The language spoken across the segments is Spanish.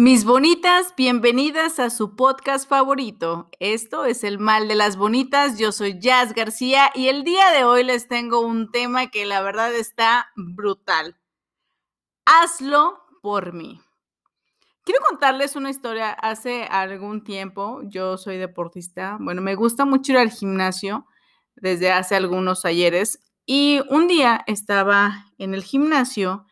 Mis bonitas, bienvenidas a su podcast favorito. Esto es El Mal de las Bonitas. Yo soy Jazz García y el día de hoy les tengo un tema que la verdad está brutal. Hazlo por mí. Quiero contarles una historia. Hace algún tiempo, yo soy deportista. Bueno, me gusta mucho ir al gimnasio desde hace algunos ayeres. Y un día estaba en el gimnasio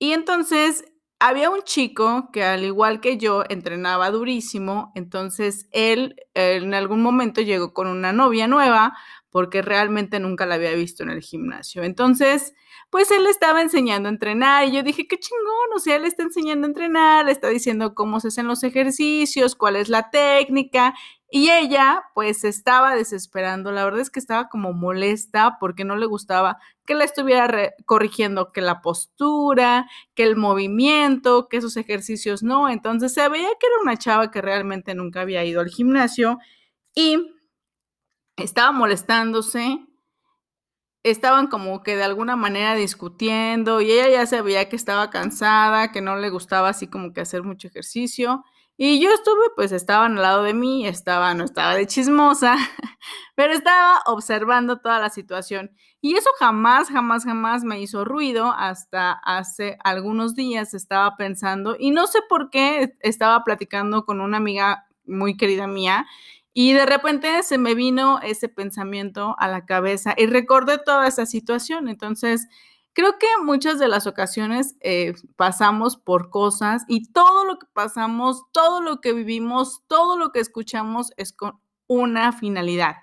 y entonces había un chico que al igual que yo entrenaba durísimo, entonces él en algún momento llegó con una novia nueva porque realmente nunca la había visto en el gimnasio. Entonces, pues él le estaba enseñando a entrenar y yo dije, qué chingón, o sea, él está enseñando a entrenar, le está diciendo cómo se hacen los ejercicios, cuál es la técnica y ella, pues, estaba desesperando. La verdad es que estaba como molesta porque no le gustaba que la estuviera corrigiendo, que la postura, que el movimiento, que esos ejercicios no. Entonces se veía que era una chava que realmente nunca había ido al gimnasio y estaba molestándose. Estaban como que de alguna manera discutiendo y ella ya sabía que estaba cansada, que no le gustaba así como que hacer mucho ejercicio. Y yo estuve, pues estaban al lado de mí, estaba, no estaba de chismosa, pero estaba observando toda la situación. Y eso jamás, jamás, jamás me hizo ruido hasta hace algunos días estaba pensando, y no sé por qué estaba platicando con una amiga muy querida mía, y de repente se me vino ese pensamiento a la cabeza y recordé toda esa situación. Entonces, Creo que muchas de las ocasiones eh, pasamos por cosas y todo lo que pasamos, todo lo que vivimos, todo lo que escuchamos es con una finalidad.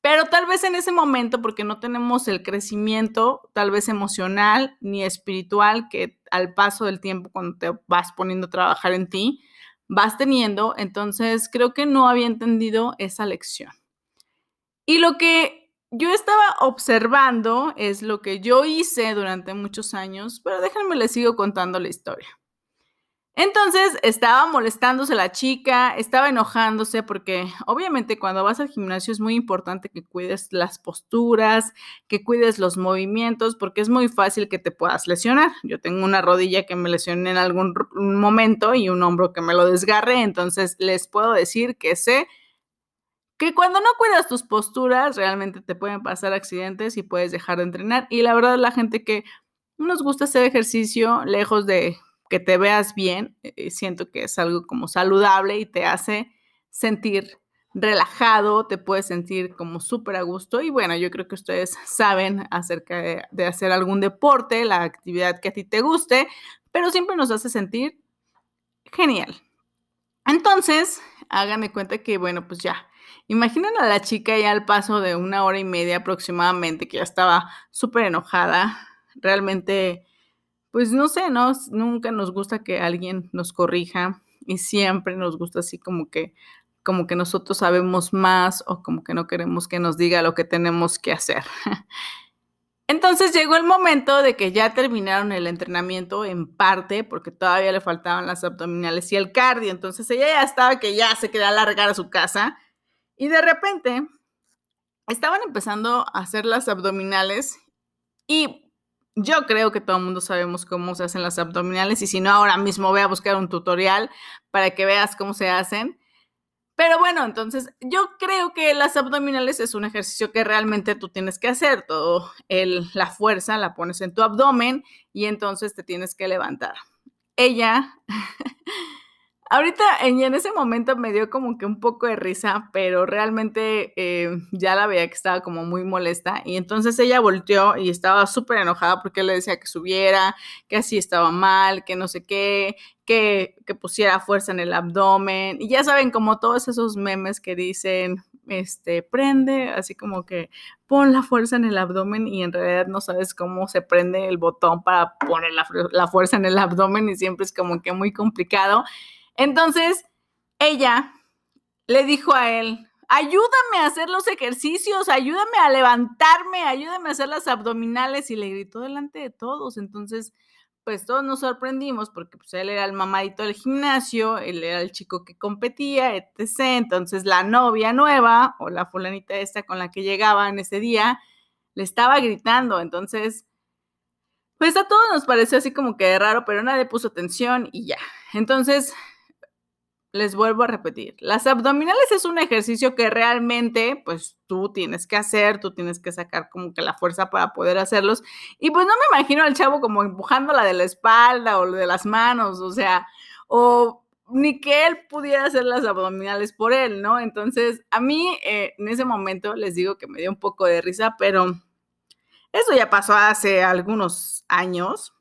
Pero tal vez en ese momento, porque no tenemos el crecimiento, tal vez emocional ni espiritual, que al paso del tiempo, cuando te vas poniendo a trabajar en ti, vas teniendo, entonces creo que no había entendido esa lección. Y lo que yo estaba observando, es lo que yo hice durante muchos años, pero déjenme les sigo contando la historia. Entonces estaba molestándose la chica, estaba enojándose porque obviamente cuando vas al gimnasio es muy importante que cuides las posturas, que cuides los movimientos, porque es muy fácil que te puedas lesionar. Yo tengo una rodilla que me lesioné en algún momento y un hombro que me lo desgarre, entonces les puedo decir que sé que cuando no cuidas tus posturas realmente te pueden pasar accidentes y puedes dejar de entrenar. Y la verdad la gente que nos gusta hacer ejercicio, lejos de que te veas bien, eh, siento que es algo como saludable y te hace sentir relajado, te puedes sentir como súper a gusto. Y bueno, yo creo que ustedes saben acerca de, de, hacer algún deporte, la actividad que a ti te guste, pero siempre nos hace sentir genial. Entonces, háganme cuenta que, bueno, pues ya, Imaginen a la chica ya al paso de una hora y media aproximadamente, que ya estaba súper enojada. Realmente, pues no sé, ¿no? Nunca nos gusta que alguien nos corrija y siempre nos gusta así como que como que nosotros sabemos más o como que no queremos que nos diga lo que tenemos que hacer. Entonces llegó el momento de que ya terminaron el entrenamiento en parte, porque todavía le faltaban las abdominales y el cardio. Entonces ella ya estaba que ya se quería largar a su casa y de repente estaban empezando a hacer las abdominales y yo creo que todo el mundo sabemos cómo se hacen las abdominales y si no, ahora mismo voy a buscar un tutorial para que veas cómo se hacen. Pero bueno, entonces yo creo que las abdominales es un ejercicio que realmente tú tienes que hacer. Todo el, la fuerza la pones en tu abdomen y entonces te tienes que levantar. Ella Ahorita en, ese momento me dio como que un poco de risa, pero realmente eh, ya la veía que estaba como muy molesta y entonces ella volteó y estaba súper enojada porque le decía que subiera, que así estaba mal, que no sé qué, que, que pusiera fuerza en el abdomen y ya saben como todos esos memes que dicen, este, prende, así como que pon la fuerza en el abdomen y en realidad no sabes cómo se prende el botón para poner la fuerza en el abdomen y siempre es como que muy complicado. Entonces, ella le dijo a él, ayúdame a hacer los ejercicios, ayúdame a levantarme, ayúdame a hacer las abdominales y le gritó delante de todos. Entonces, pues todos nos sorprendimos porque pues, él era el mamadito del gimnasio, él era el chico que competía, etc. Entonces la novia nueva o la fulanita esta con la que llegaba en ese día le estaba gritando. Entonces, pues a todos nos pareció así como que raro, pero nadie puso atención y ya. Entonces, les vuelvo a repetir, las abdominales es un ejercicio que realmente pues tú tienes que hacer, tú tienes que sacar como que la fuerza para poder hacerlos. Y pues no me imagino al chavo como empujándola de la espalda o de las manos, o sea, o ni que él pudiera hacer las abdominales por él, ¿no? Entonces, a mí eh, en ese momento les digo que me dio un poco de risa, pero eso ya pasó hace algunos años.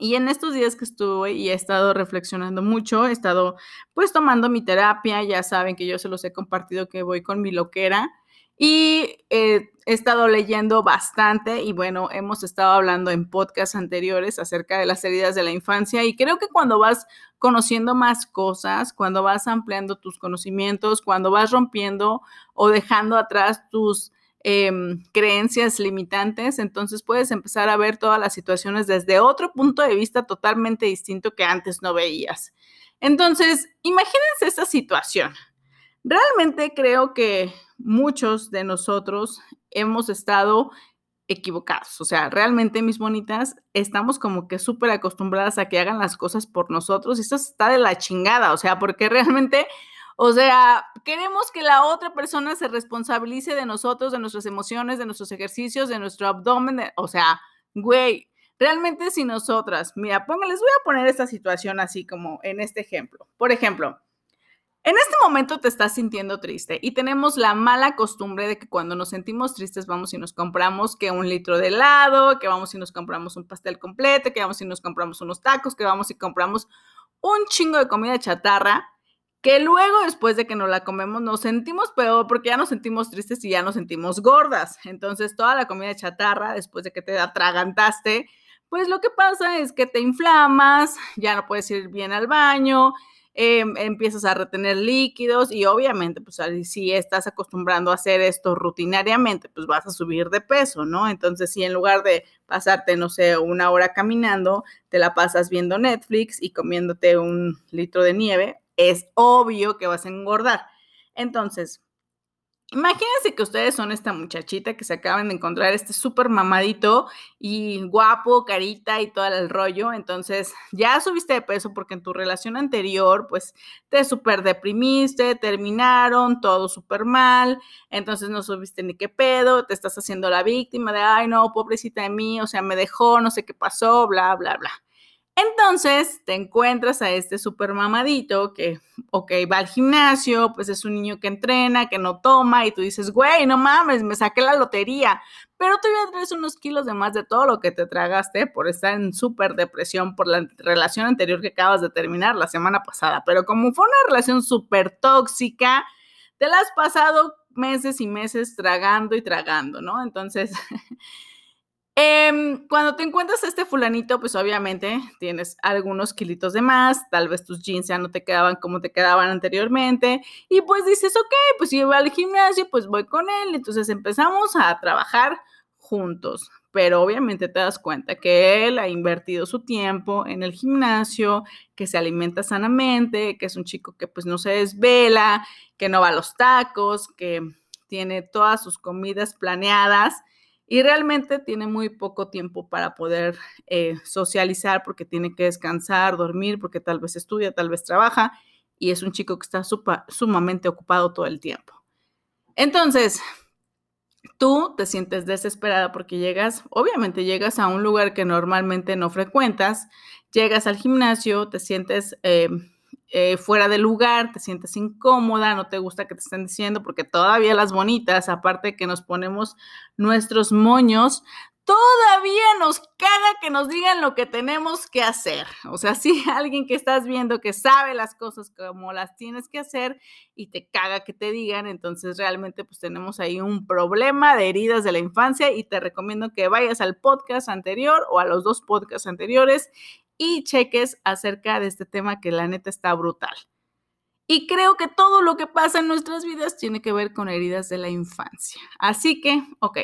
Y en estos días que estuve y he estado reflexionando mucho, he estado pues tomando mi terapia, ya saben que yo se los he compartido que voy con mi loquera y he estado leyendo bastante y bueno, hemos estado hablando en podcasts anteriores acerca de las heridas de la infancia y creo que cuando vas conociendo más cosas, cuando vas ampliando tus conocimientos, cuando vas rompiendo o dejando atrás tus Em, creencias limitantes, entonces puedes empezar a ver todas las situaciones desde otro punto de vista totalmente distinto que antes no veías. Entonces, imagínense esta situación. Realmente creo que muchos de nosotros hemos estado equivocados. O sea, realmente, mis bonitas, estamos como que súper acostumbradas a que hagan las cosas por nosotros y eso está de la chingada. O sea, porque realmente o sea, queremos que la otra persona se responsabilice de nosotros, de nuestras emociones, de nuestros ejercicios, de nuestro abdomen. o sea, güey, realmente si nosotras, mira, les voy a poner esta situación así como en este ejemplo. Por ejemplo, en este momento te estás sintiendo triste y tenemos la mala costumbre de que cuando nos sentimos tristes vamos y nos compramos que un litro de helado, que vamos y nos compramos un pastel completo, que vamos y nos compramos unos tacos, que vamos y compramos un chingo de comida chatarra que luego después de que nos la comemos nos sentimos peor porque ya nos sentimos tristes y ya nos sentimos gordas. Entonces toda la comida chatarra, después de que te atragantaste, pues lo que pasa es que te inflamas, ya no puedes ir bien al baño, em, empiezas a retener líquidos y obviamente pues si estás acostumbrando a hacer esto rutinariamente, pues vas a subir de peso, ¿no? Entonces si en lugar de pasarte, no sé, una hora caminando, te la pasas viendo Netflix y comiéndote un litro de nieve, es obvio que vas a engordar. Entonces, imagínense que ustedes son esta muchachita que se acaban de encontrar este súper mamadito y guapo, carita y todo el rollo. Entonces, ya subiste de peso porque en tu relación anterior, pues, te súper deprimiste, terminaron, todo súper mal. Entonces, no subiste ni qué pedo, te estás haciendo la víctima de, ay, no, pobrecita de mí, o sea, me dejó, no sé qué pasó, bla, bla, bla. Entonces te encuentras a este super mamadito que, ok, va al gimnasio, pues es un niño que entrena, que no toma, y tú dices, güey, no mames, me saqué la lotería, pero tú ya traes unos kilos de más de todo lo que te tragaste por estar en súper depresión por la relación anterior que acabas de terminar la semana pasada. Pero como fue una relación súper tóxica, te la has pasado meses y meses tragando y tragando, ¿no? Entonces... Em, cuando te encuentras a este fulanito, pues obviamente tienes algunos kilitos de más, tal vez tus jeans ya no te quedaban como te quedaban anteriormente, y pues dices, ok, pues si voy al gimnasio, pues voy con él, entonces empezamos a trabajar juntos, pero obviamente te das cuenta que él ha invertido su tiempo en el gimnasio, que se alimenta sanamente, que es un chico que pues no se desvela, que no va a los tacos, que tiene todas sus comidas planeadas y realmente tiene muy poco tiempo para poder eh, socializar porque tiene que descansar, dormir, porque tal vez estudia, tal vez trabaja y es un chico que está sumamente ocupado todo el tiempo. Entonces, tú te sientes desesperada porque llegas, obviamente llegas a un lugar que normalmente no frecuentas, llegas al gimnasio, te sientes... Eh, eh, fuera de lugar, te sientes incómoda, no te gusta que te estén diciendo, porque todavía las bonitas, aparte que nos ponemos nuestros moños, todavía nos caga que nos digan lo que tenemos que hacer. O sea, si alguien que estás viendo que sabe las cosas como las tienes que hacer y te caga que te digan, entonces realmente pues tenemos ahí un problema de heridas de la infancia y te recomiendo que vayas al podcast anterior o a los dos podcasts anteriores y cheques acerca de este tema que la neta está brutal. Y creo que todo lo que pasa en nuestras vidas tiene que ver con heridas de la infancia. Así que, ok,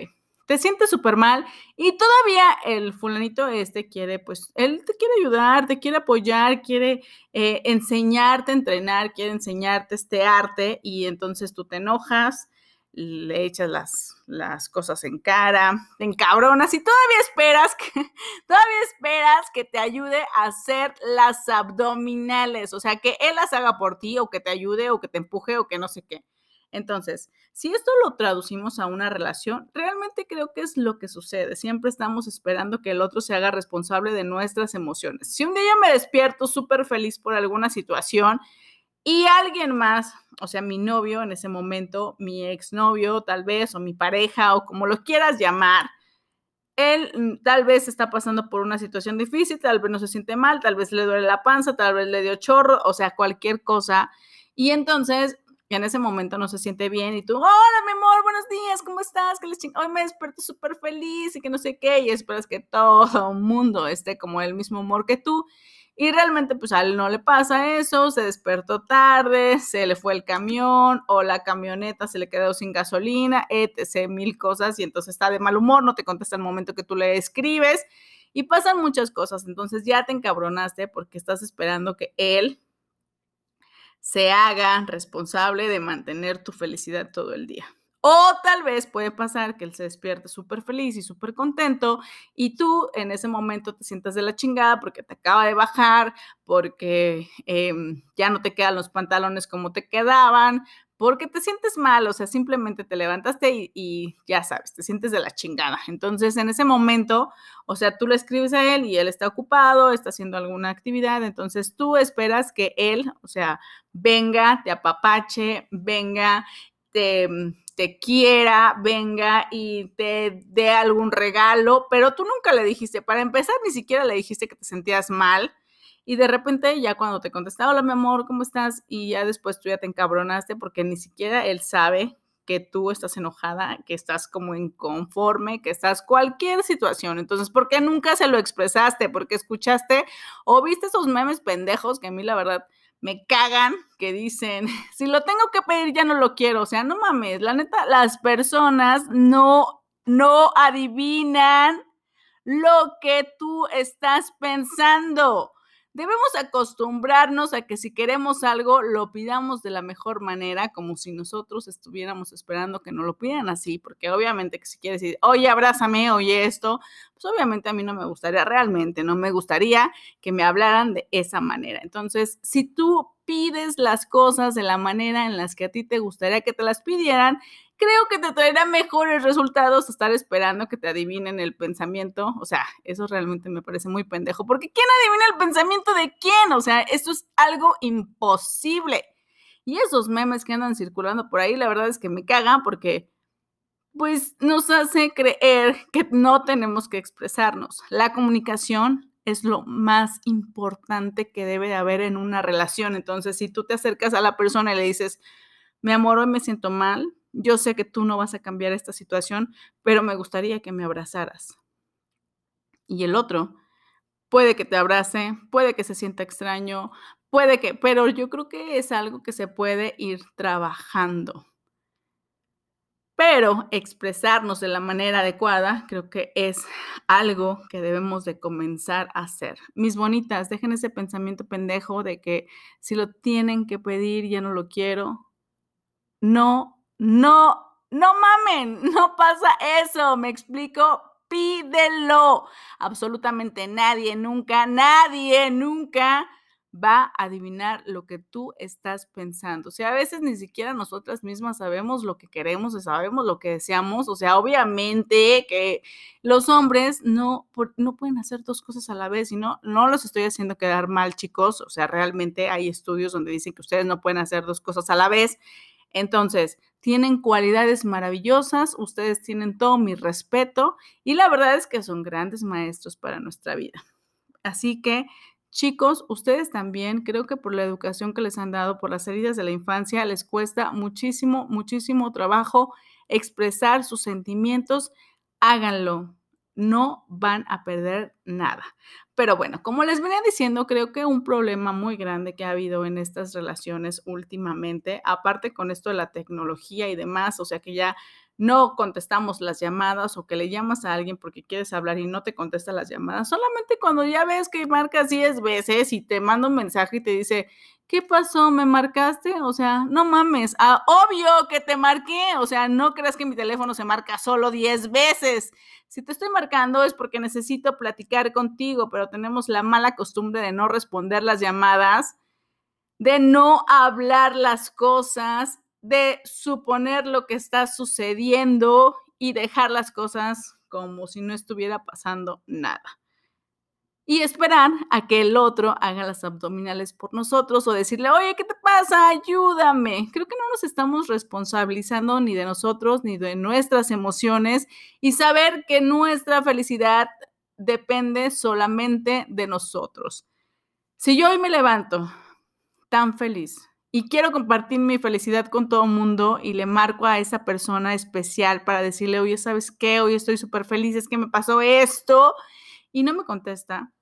te sientes súper mal y todavía el fulanito este quiere, pues, él te quiere ayudar, te quiere apoyar, quiere eh, enseñarte entrenar, quiere enseñarte este arte y entonces tú te enojas, le echas las, las cosas en cara, te encabronas y todavía esperas que, todavía esperas que te ayude a hacer las abdominales, o sea, que él las haga por ti o que te ayude o que te empuje o que no sé qué. Entonces, si esto lo traducimos a una relación, realmente creo que es lo que sucede. Siempre estamos esperando que el otro se haga responsable de nuestras emociones. Si un día yo me despierto súper feliz por alguna situación y alguien más, o sea, mi novio en ese momento, mi exnovio tal vez, o mi pareja, o como lo quieras llamar, él mm, tal vez está pasando por una situación difícil, tal vez no se siente mal, tal vez le duele la panza, tal vez le dio chorro, o sea, cualquier cosa. Y entonces en ese momento no se siente bien y tú, hola mi amor, buenos días, ¿cómo estás? Que les Hoy me desperto súper feliz y que no sé qué, y esperas que todo el mundo esté como el mismo humor que tú. Y realmente pues a él no le pasa eso, se despertó tarde, se le fue el camión o la camioneta se le quedó sin gasolina, etc, mil cosas y entonces está de mal humor, no te contesta el momento que tú le escribes y pasan muchas cosas, entonces ya te encabronaste porque estás esperando que él se haga responsable de mantener tu felicidad todo el día. O tal vez puede pasar que él se despierte súper feliz y súper contento y tú en ese momento te sientas de la chingada porque te acaba de bajar, porque em, ya no te quedan los pantalones como te quedaban, porque te sientes mal, o sea, simplemente te levantaste y, ya sabes, te sientes de la chingada. Entonces, en ese momento, o sea, tú le escribes a él y él está ocupado, está haciendo alguna actividad, entonces tú esperas que él, o sea, venga, te apapache, venga, te, te quiera, venga y te dé algún regalo, pero tú nunca le dijiste, para empezar, ni siquiera le dijiste que te sentías mal y de repente ya cuando te contesta, hola mi amor, ¿cómo estás? Y ya después tú ya te encabronaste porque ni siquiera él sabe que tú estás enojada, que estás como inconforme, que estás cualquier situación. Entonces, ¿por qué nunca se lo expresaste? Porque escuchaste o viste esos memes pendejos que a mí la verdad me cagan, que dicen, si lo tengo que pedir ya no lo quiero. O sea, no mames, la neta, las personas no, no adivinan lo que tú estás pensando. Debemos acostumbrarnos a que si queremos algo, lo pidamos de la mejor manera, como si nosotros estuviéramos esperando que nos lo pidan así, porque obviamente que si quieres decir, oye, abrázame, oye esto, pues obviamente a mí no me gustaría realmente, no me gustaría que me hablaran de esa manera. Entonces, si tú pides las cosas de la manera en las que a ti te gustaría que te las pidieran, creo que te traerá mejores resultados estar esperando que te adivinen el pensamiento. O sea, eso realmente me parece muy pendejo, porque ¿quién adivina el pensamiento de quién? O sea, esto es algo imposible. Y esos memes que andan circulando por ahí, la verdad es que me cagan porque pues nos hace creer que no tenemos que expresarnos. La comunicación es lo más importante que debe de haber en una relación. Entonces, si tú te acercas a la persona y le dices, mi amor, hoy me siento mal, yo sé que tú no vas a cambiar esta situación, pero me gustaría que me abrazaras. Y el otro puede que te abrace, puede que se sienta extraño, puede que, pero yo creo que es algo que se puede ir trabajando. Pero expresarnos de la manera adecuada creo que es algo que debemos de comenzar a hacer. Mis bonitas, dejen ese pensamiento pendejo de que si lo tienen que pedir ya no lo quiero. No no, no mamen, no pasa eso, me explico, pídelo. Absolutamente nadie, nunca, nadie, nunca va a adivinar lo que tú estás pensando. O sea, a veces ni siquiera nosotras mismas sabemos lo que queremos, sabemos lo que deseamos. O sea, obviamente que los hombres no, no pueden hacer dos cosas a la vez y no, no los estoy haciendo quedar mal, chicos. O sea, realmente hay estudios donde dicen que ustedes no pueden hacer dos cosas a la vez. Entonces, tienen cualidades maravillosas, ustedes tienen todo mi respeto y la verdad es que son grandes maestros para nuestra vida. Así que, chicos, ustedes también, creo que por la educación que les han dado, por las heridas de la infancia, les cuesta muchísimo, muchísimo trabajo expresar sus sentimientos. Háganlo. no van a perder nada. Pero bueno, como les venía diciendo, creo que un problema muy grande que ha habido en estas relaciones últimamente, aparte con esto de la tecnología y demás, o sea que ya no contestamos las llamadas o que le llamas a alguien porque quieres hablar y no te contesta las llamadas, solamente cuando ya ves que marcas 10 veces y te manda un mensaje y te dice, ¿qué pasó? ¿Me marcaste? O sea, no mames, ah, obvio que te marqué, o sea, no creas que mi teléfono se marca solo 10 veces. Si te estoy marcando es porque necesito platicar contigo, pero tenemos la mala costumbre de no responder las llamadas, de no hablar las cosas de suponer lo que está sucediendo y dejar las cosas como si no estuviera pasando nada. Y esperar a que el otro haga las abdominales por nosotros o decirle, oye, ¿qué te pasa? Ayúdame. Creo que no nos estamos responsabilizando ni de nosotros ni de nuestras emociones y saber que nuestra felicidad depende solamente de nosotros. Si yo hoy me levanto tan feliz, y quiero compartir mi felicidad con todo el mundo y le marco a esa persona especial para decirle, oye, ¿sabes qué? Hoy estoy súper feliz, es que me pasó esto y no me contesta.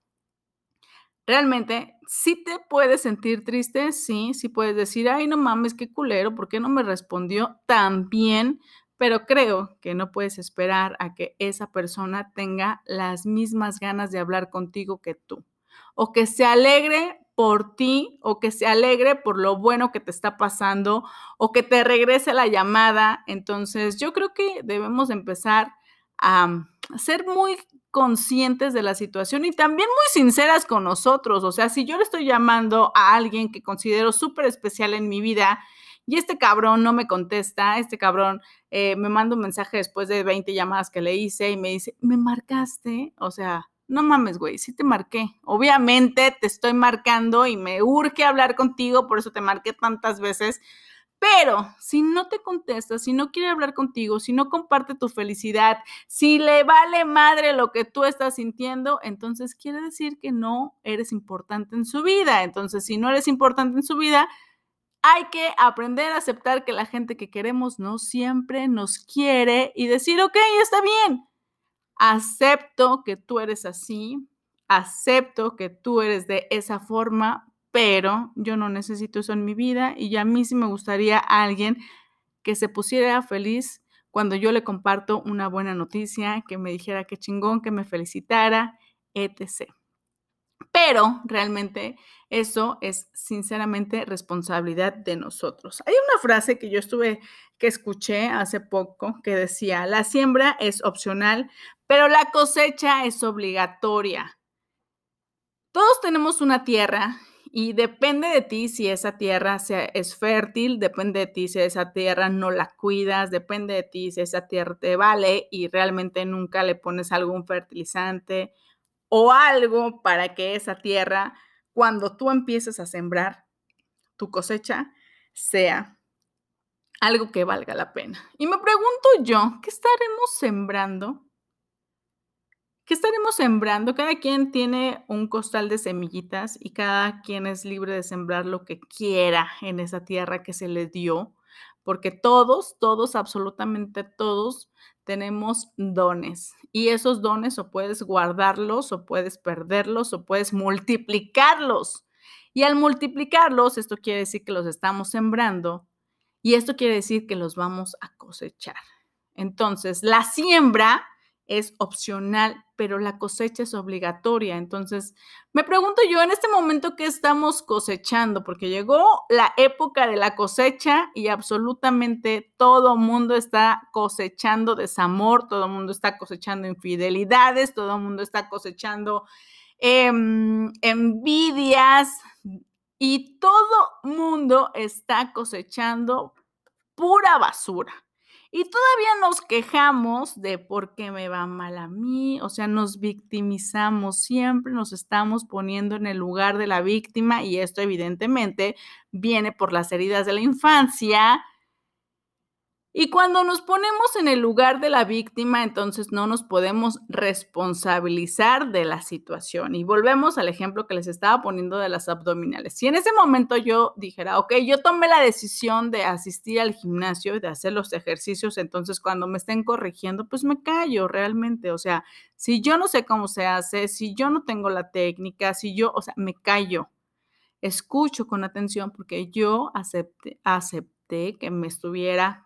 Realmente, sí te puedes sentir triste, sí, sí puedes decir, ay, no mames, qué culero, ¿por qué no me respondió tan bien? Pero creo que no puedes esperar a que esa persona tenga las mismas ganas de hablar contigo que tú o que se alegre por ti o que se alegre por lo bueno que te está pasando o que te regrese la llamada. Entonces, yo creo que debemos empezar a ser muy conscientes de la situación y también muy sinceras con nosotros. O sea, si yo le estoy llamando a alguien que considero súper especial en mi vida y este cabrón no me contesta, este cabrón eh, me manda un mensaje después de 20 llamadas que le hice y me dice, ¿me marcaste? O sea, no mames, güey, sí te marqué. Obviamente te estoy marcando y me urge hablar contigo, por eso te marqué tantas veces. Pero si no te contesta, si no quiere hablar contigo, si no comparte tu felicidad, si le vale madre lo que tú estás sintiendo, entonces quiere decir que no eres importante en su vida. Entonces, si no eres importante en su vida, hay que aprender a aceptar que la gente que queremos no siempre nos quiere y decir, ok, está bien acepto que tú eres así, acepto que tú eres de esa forma, pero yo no necesito eso en mi vida y a mí sí me gustaría alguien que se pusiera feliz cuando yo le comparto una buena noticia, que me dijera qué chingón, que me felicitara, etc. Pero realmente eso es sinceramente responsabilidad de nosotros. Hay una frase que yo estuve, que escuché hace poco, que decía, la siembra es opcional, pero la cosecha es obligatoria. Todos tenemos una tierra y depende de ti si esa tierra es fértil, depende de ti si esa tierra no la cuidas, depende de ti si esa tierra te vale y realmente nunca le pones algún fertilizante o algo para que esa tierra, cuando tú empieces a sembrar tu cosecha, sea algo que valga la pena. Y me pregunto yo, ¿qué estaremos sembrando ¿Qué estaremos sembrando? Cada quien tiene un costal de semillitas y cada quien es libre de sembrar lo que quiera en esa tierra que se le dio, porque todos, todos, absolutamente todos tenemos dones y esos dones o puedes guardarlos o puedes perderlos o puedes multiplicarlos. Y al multiplicarlos, esto quiere decir que los estamos sembrando y esto quiere decir que los vamos a cosechar. Entonces, la siembra es opcional, pero la cosecha es obligatoria. Entonces, me pregunto yo en este momento qué estamos cosechando, porque llegó la época de la cosecha y absolutamente todo mundo está cosechando desamor, todo mundo está cosechando infidelidades, todo mundo está cosechando em, envidias y todo mundo está cosechando pura basura. Y todavía nos quejamos de por qué me va mal a mí, o sea, nos victimizamos, siempre nos estamos poniendo en el lugar de la víctima y esto evidentemente viene por las heridas de la infancia Y cuando nos ponemos en el lugar de la víctima, entonces no nos podemos responsabilizar de la situación. Y volvemos al ejemplo que les estaba poniendo de las abdominales. Si en ese momento yo dijera, ok, yo tomé la decisión de asistir al gimnasio y de hacer los ejercicios, entonces cuando me estén corrigiendo, pues me callo realmente. O sea, si yo no sé cómo se hace, si yo no tengo la técnica, si yo, o sea, me callo. Escucho con atención porque yo acepté, acepté que me estuviera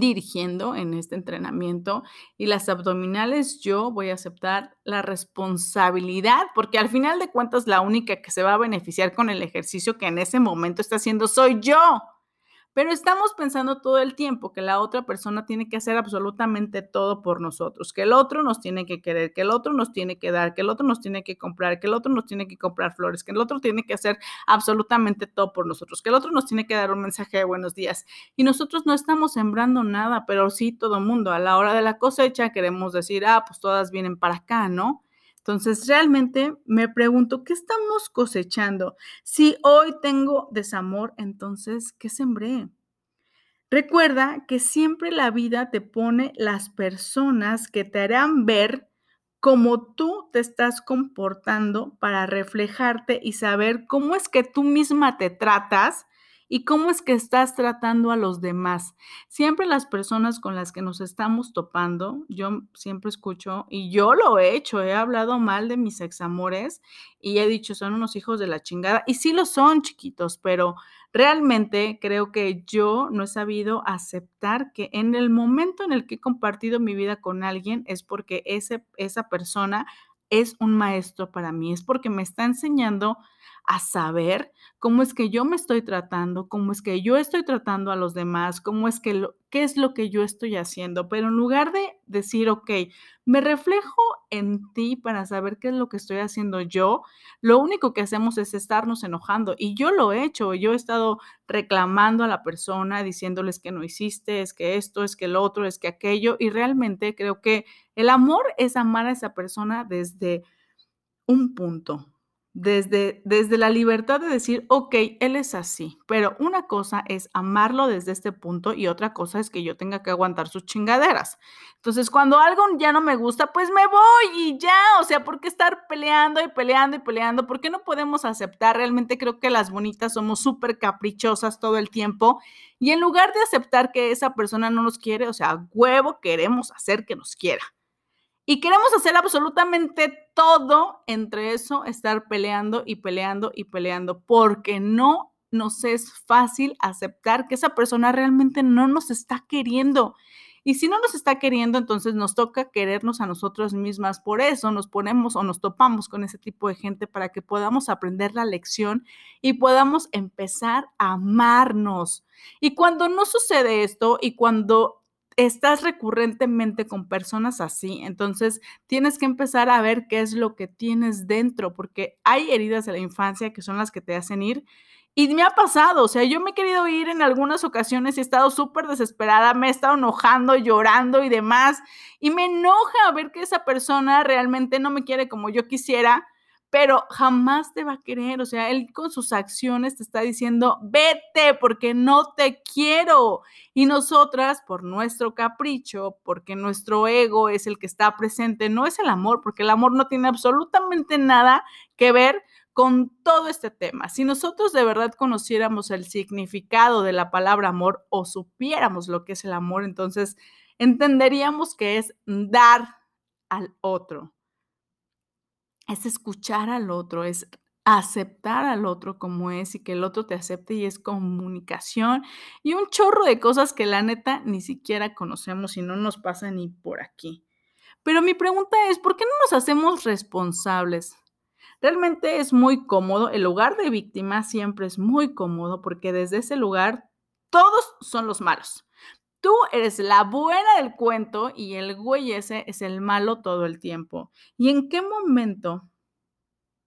dirigiendo en este entrenamiento y las abdominales yo voy a aceptar la responsabilidad porque al final de cuentas la única que se va a beneficiar con el ejercicio que en ese momento está haciendo soy yo. Pero estamos pensando todo el tiempo que la otra persona tiene que hacer absolutamente todo por nosotros, que el otro nos tiene que querer, que el otro nos tiene que dar, que el otro nos tiene que comprar, que el otro nos tiene que comprar flores, que el otro tiene que hacer absolutamente todo por nosotros, que el otro nos tiene que dar un mensaje de buenos días. Y nosotros no estamos sembrando nada, pero sí todo mundo. A la hora de la cosecha queremos decir, ah, pues todas vienen para acá, ¿no? Entonces, realmente me pregunto, ¿qué estamos cosechando? Si hoy tengo desamor, entonces, ¿qué sembré? Recuerda que siempre la vida te pone las personas que te harán ver cómo tú te estás comportando para reflejarte y saber cómo es que tú misma te tratas y cómo es que estás tratando a los demás. Siempre las personas con las que nos estamos topando, yo siempre escucho, y yo lo he hecho, he hablado mal de mis examores y he dicho, son unos hijos de la chingada, y sí lo son, chiquitos, pero realmente creo que yo no he sabido aceptar que en el momento en el que he compartido mi vida con alguien es porque ese, esa persona es un maestro para mí, es porque me está enseñando a saber cómo es que yo me estoy tratando, cómo es que yo estoy tratando a los demás, cómo es que lo, qué es lo que yo estoy haciendo. Pero en lugar de decir, ok, me reflejo en ti para saber qué es lo que estoy haciendo yo, lo único que hacemos es estarnos enojando. Y yo lo he hecho, yo he estado reclamando a la persona, diciéndoles que no hiciste, es que esto, es que lo otro, es que aquello. Y realmente creo que el amor es amar a esa persona desde un punto, desde, desde la libertad de decir, ok, él es así, pero una cosa es amarlo desde este punto y otra cosa es que yo tenga que aguantar sus chingaderas. Entonces, cuando algo ya no me gusta, pues me voy y ya, o sea, ¿por qué estar peleando y peleando y peleando? ¿Por qué no podemos aceptar? Realmente creo que las bonitas somos súper caprichosas todo el tiempo y en lugar de aceptar que esa persona no nos quiere, o sea, huevo, queremos hacer que nos quiera. Y queremos hacer absolutamente todo entre eso, estar peleando y peleando y peleando, porque no nos es fácil aceptar que esa persona realmente no nos está queriendo. Y si no nos está queriendo, entonces nos toca querernos a nosotros mismas. Por eso nos ponemos o nos topamos con ese tipo de gente para que podamos aprender la lección y podamos empezar a amarnos. Y cuando no sucede esto y cuando estás recurrentemente con personas así, entonces tienes que empezar a ver qué es lo que tienes dentro, porque hay heridas de la infancia que son las que te hacen ir. Y me ha pasado, o sea, yo me he querido ir en algunas ocasiones y he estado súper desesperada, me he estado enojando, llorando y demás. Y me enoja ver que esa persona realmente no me quiere como yo quisiera pero jamás te va a querer. O sea, él con sus acciones te está diciendo, vete porque no te quiero. Y nosotras, por nuestro capricho, porque nuestro ego es el que está presente, no es el amor, porque el amor no tiene absolutamente nada que ver con todo este tema. Si nosotros de verdad conociéramos el significado de la palabra amor o supiéramos lo que es el amor, entonces entenderíamos que es dar al otro es escuchar al otro, es aceptar al otro como es y que el otro te acepte y es comunicación y un chorro de cosas que la neta ni siquiera conocemos y no nos pasa ni por aquí. Pero mi pregunta es, ¿por qué no nos hacemos responsables? Realmente es muy cómodo, el lugar de víctima siempre es muy cómodo porque desde ese lugar todos son los malos. Tú eres la buena del cuento y el güey ese es el malo todo el tiempo. ¿Y en qué momento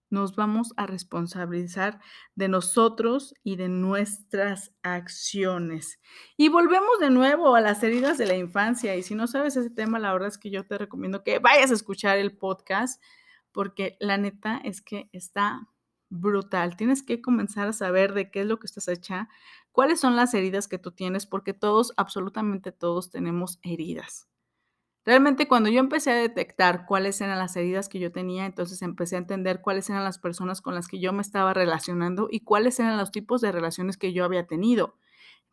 nos vamos a responsabilizar de nosotros y de nuestras acciones? Y volvemos de nuevo a las heridas de la infancia. Y si no sabes ese tema, la verdad es que yo te recomiendo que vayas a escuchar el podcast porque la neta es que está brutal. Tienes que comenzar a saber de qué es lo que estás hecha, cuáles son las heridas que tú tienes, porque todos, absolutamente todos tenemos heridas. Realmente cuando yo empecé a detectar cuáles eran las heridas que yo tenía, entonces empecé a entender cuáles eran las personas con las que yo me estaba relacionando y cuáles eran los tipos de relaciones que yo había tenido.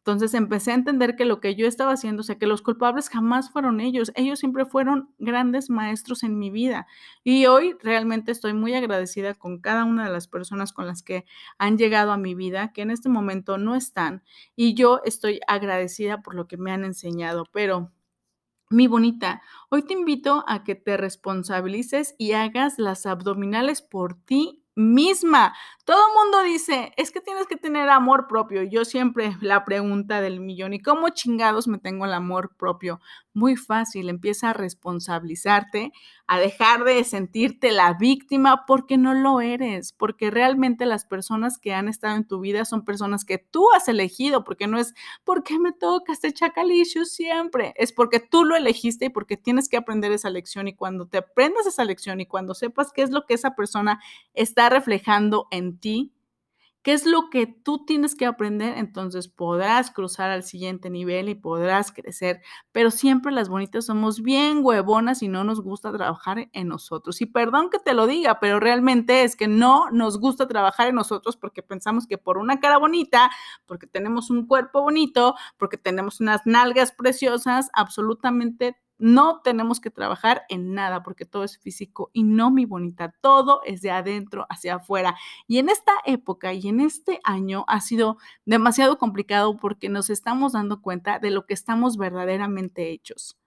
Entonces empecé a entender que lo que yo estaba haciendo, o sea, que los culpables jamás fueron ellos, ellos siempre fueron grandes maestros en mi vida. Y hoy realmente estoy muy agradecida con cada una de las personas con las que han llegado a mi vida, que en este momento no están. Y yo estoy agradecida por lo que me han enseñado, pero... Mi bonita, hoy te invito a que te responsabilices y hagas las abdominales por ti misma. Todo mundo dice, es que tienes que tener amor propio. Yo siempre la pregunta del millón, ¿y cómo chingados me tengo el amor propio? Muy fácil, empieza a responsabilizarte, a dejar de sentirte la víctima porque no lo eres, porque realmente las personas que han estado en tu vida son personas que tú has elegido, porque no es porque me toca este chacalicio siempre, es porque tú lo elegiste y porque tienes que aprender esa lección y cuando te aprendas esa lección y cuando sepas qué es lo que esa persona está reflejando en ti, ¿Qué es lo que tú tienes que aprender? Entonces podrás cruzar al siguiente nivel y podrás crecer. Pero siempre las bonitas somos bien huevonas y no nos gusta trabajar en nosotros. Y perdón que te lo diga, pero realmente es que no nos gusta trabajar en nosotros porque pensamos que por una cara bonita, porque tenemos un cuerpo bonito, porque tenemos unas nalgas preciosas, absolutamente no tenemos que trabajar en nada porque todo es físico y no mi bonita, todo es de adentro hacia afuera. Y en esta época y en este año ha sido demasiado complicado porque nos estamos dando cuenta de lo que estamos verdaderamente hechos.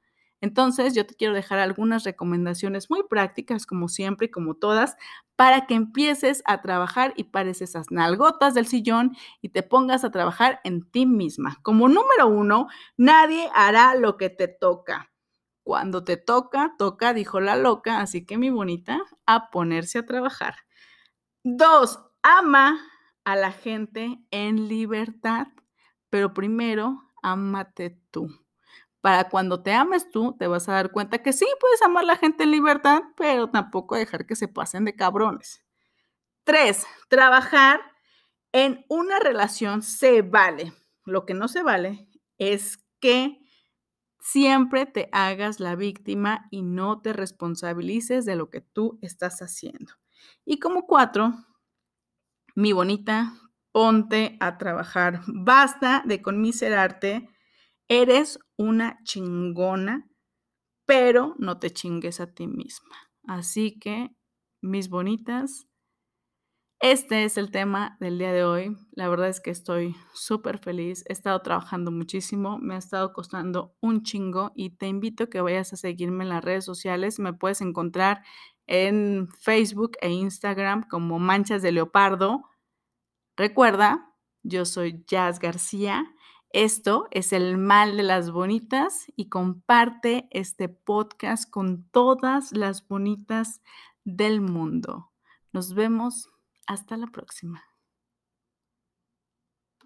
Entonces, yo te quiero dejar algunas recomendaciones muy prácticas, como siempre y como todas, para que empieces a trabajar y pares esas nalgotas del sillón y te pongas a trabajar en ti misma. Como número uno, nadie hará lo que te toca. Cuando te toca, toca, dijo la loca, así que mi bonita, a ponerse a trabajar. Dos, ama a la gente en libertad, pero primero, ámate tú. Para cuando te ames tú, te vas a dar cuenta que sí, puedes amar a la gente en libertad, pero tampoco dejar que se pasen de cabrones. Tres, trabajar en una relación se vale. Lo que no se vale es que siempre te hagas la víctima y no te responsabilices de lo que tú estás haciendo. Y como cuatro, mi bonita, ponte a trabajar. Basta de conmiserarte. Eres una chingona, pero no te chingues a ti misma. Así que, mis bonitas, este es el tema del día de hoy. La verdad es que estoy súper feliz. He estado trabajando muchísimo, me ha estado costando un chingo y te invito a que vayas a seguirme en las redes sociales. Me puedes encontrar en Facebook e Instagram como Manchas de Leopardo. Recuerda, yo soy Jazz García. Esto es el mal de las bonitas y comparte este podcast con todas las bonitas del mundo. Nos vemos hasta la próxima.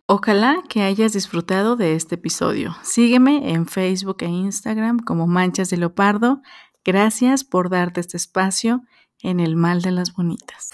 Ojalá que hayas disfrutado de este episodio. Sígueme en Facebook e Instagram como Manchas de Leopardo. Gracias por darte este espacio en el mal de las bonitas.